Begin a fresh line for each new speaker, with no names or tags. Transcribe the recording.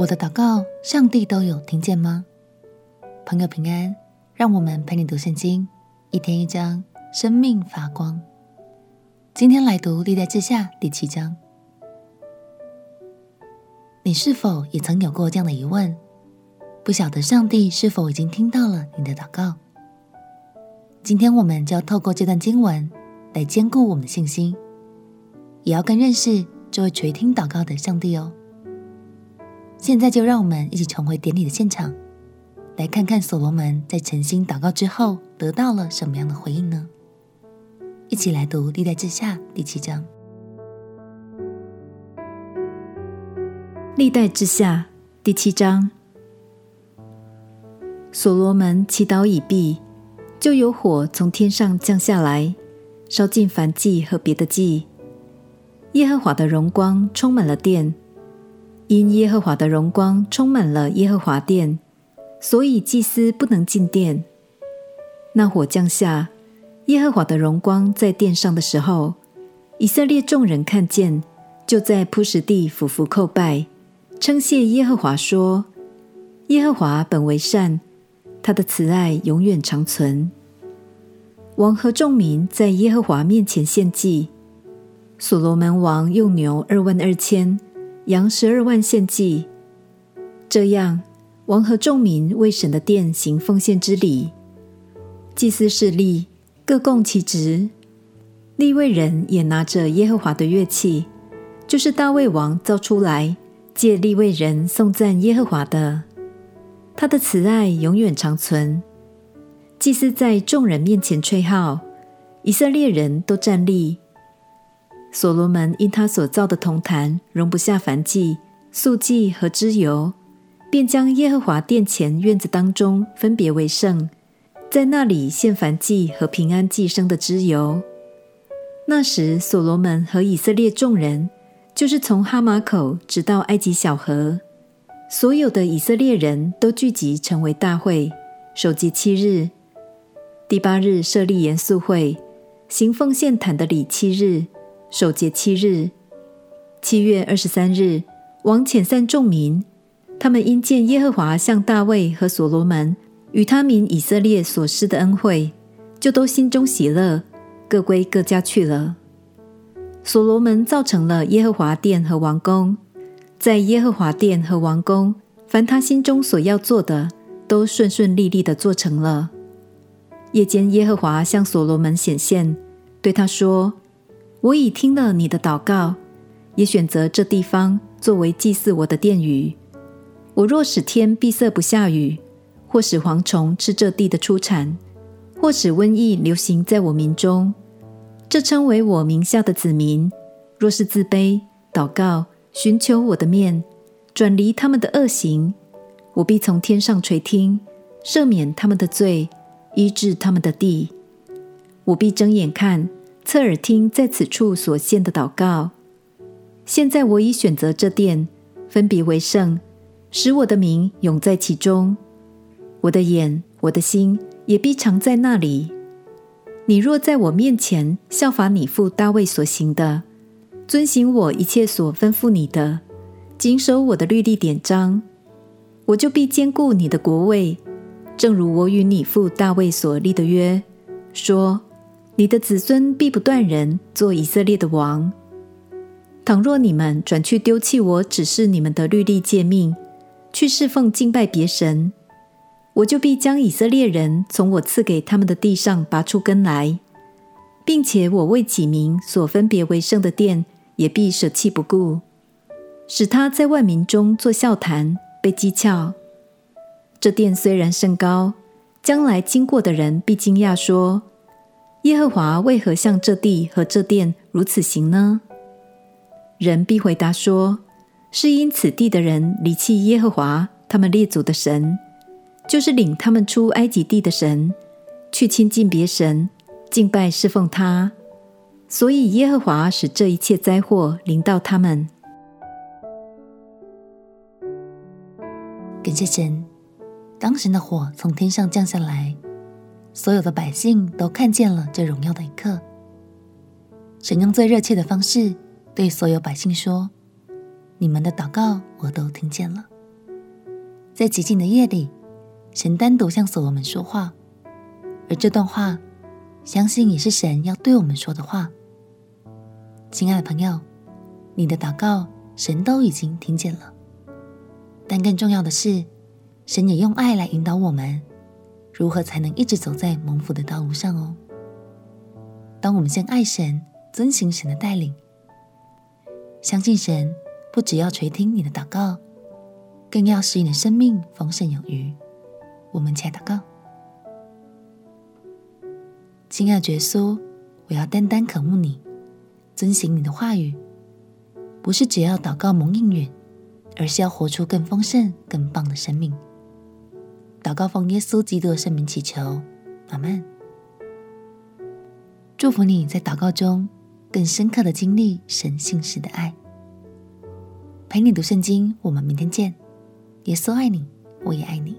我的祷告，上帝都有听见吗？朋友平安，让我们陪你读圣经，一天一章，生命发光。今天来读历代志下第七章。你是否也曾有过这样的疑问？不晓得上帝是否已经听到了你的祷告？今天我们就要透过这段经文来坚固我们的信心，也要更认识这位垂听祷告的上帝哦。现在就让我们一起重回典礼的现场，来看看所罗门在诚心祷告之后得到了什么样的回应呢？一起来读《历代志下》第七章。
《历代志下》第七章，所罗门祈祷已毕，就有火从天上降下来，烧尽燔祭和别的祭。耶和华的荣光充满了殿。因耶和华的荣光充满了耶和华殿，所以祭司不能进殿。那火降下，耶和华的荣光在殿上的时候，以色列众人看见，就在铺石地俯伏叩拜，称谢耶和华说：“耶和华本为善，他的慈爱永远长存。”王和众民在耶和华面前献祭，所罗门王用牛二万二千。羊十二万献祭，这样王和众民为神的殿行奉献之礼。祭司侍立，各供其职。利未人也拿着耶和华的乐器，就是大卫王造出来，借利未人颂赞耶和华的。他的慈爱永远长存。祭司在众人面前吹号，以色列人都站立。所罗门因他所造的铜坛容不下燔祭、素祭和脂油，便将耶和华殿前院子当中分别为圣，在那里献燔祭和平安祭生的脂油。那时，所罗门和以色列众人，就是从哈马口直到埃及小河，所有的以色列人都聚集成为大会，守节七日。第八日设立严肃会，行奉献坛的礼七日。守节七日，七月二十三日，王遣散众民。他们因见耶和华向大卫和所罗门与他民以色列所施的恩惠，就都心中喜乐，各归各家去了。所罗门造成了耶和华殿和王宫，在耶和华殿和王宫，凡他心中所要做的，都顺顺利利的做成了。夜间，耶和华向所罗门显现，对他说。我已听了你的祷告，也选择这地方作为祭祀我的殿宇。我若使天闭塞不下雨，或使蝗虫吃这地的出产，或使瘟疫流行在我民中，这称为我名下的子民，若是自卑祷告，寻求我的面，转离他们的恶行，我必从天上垂听，赦免他们的罪，医治他们的地。我必睁眼看。侧耳听，在此处所献的祷告。现在我已选择这殿，分别为圣，使我的名永在其中。我的眼、我的心也必常在那里。你若在我面前效法你父大卫所行的，遵行我一切所吩咐你的，谨守我的律例典章，我就必兼顾你的国位，正如我与你父大卫所立的约，说。你的子孙必不断人做以色列的王。倘若你们转去丢弃我指示你们的律例诫命，去侍奉敬拜别神，我就必将以色列人从我赐给他们的地上拔出根来，并且我为己名所分别为圣的殿也必舍弃不顾，使他在万民中作笑谈，被讥诮。这殿虽然甚高，将来经过的人必惊讶说。耶和华为何向这地和这殿如此行呢？人必回答说：是因此地的人离弃耶和华他们列祖的神，就是领他们出埃及地的神，去亲近别神，敬拜侍奉他，所以耶和华使这一切灾祸临到他们。
感谢神，当神的火从天上降下来。所有的百姓都看见了这荣耀的一刻。神用最热切的方式对所有百姓说：“你们的祷告我都听见了。”
在寂静的夜里，神单独向所罗门说话，而这段话，相信也是神要对我们说的话。亲爱的朋友，你的祷告，神都已经听见了。但更重要的是，神也用爱来引导我们，如何才能一直走在蒙福的道路上哦。当我们先爱神，遵行神的带领，相信神不只要垂听你的祷告。更要使你的生命丰盛有余。我们且祷告，亲爱的耶稣，我要单单渴慕你，遵行你的话语，不是只要祷告蒙应允，而是要活出更丰盛、更棒的生命。祷告奉耶稣基督的圣名祈求，阿门。祝福你在祷告中更深刻的经历神性实的爱。陪你读圣经，我们明天见。耶稣爱你，我也爱你。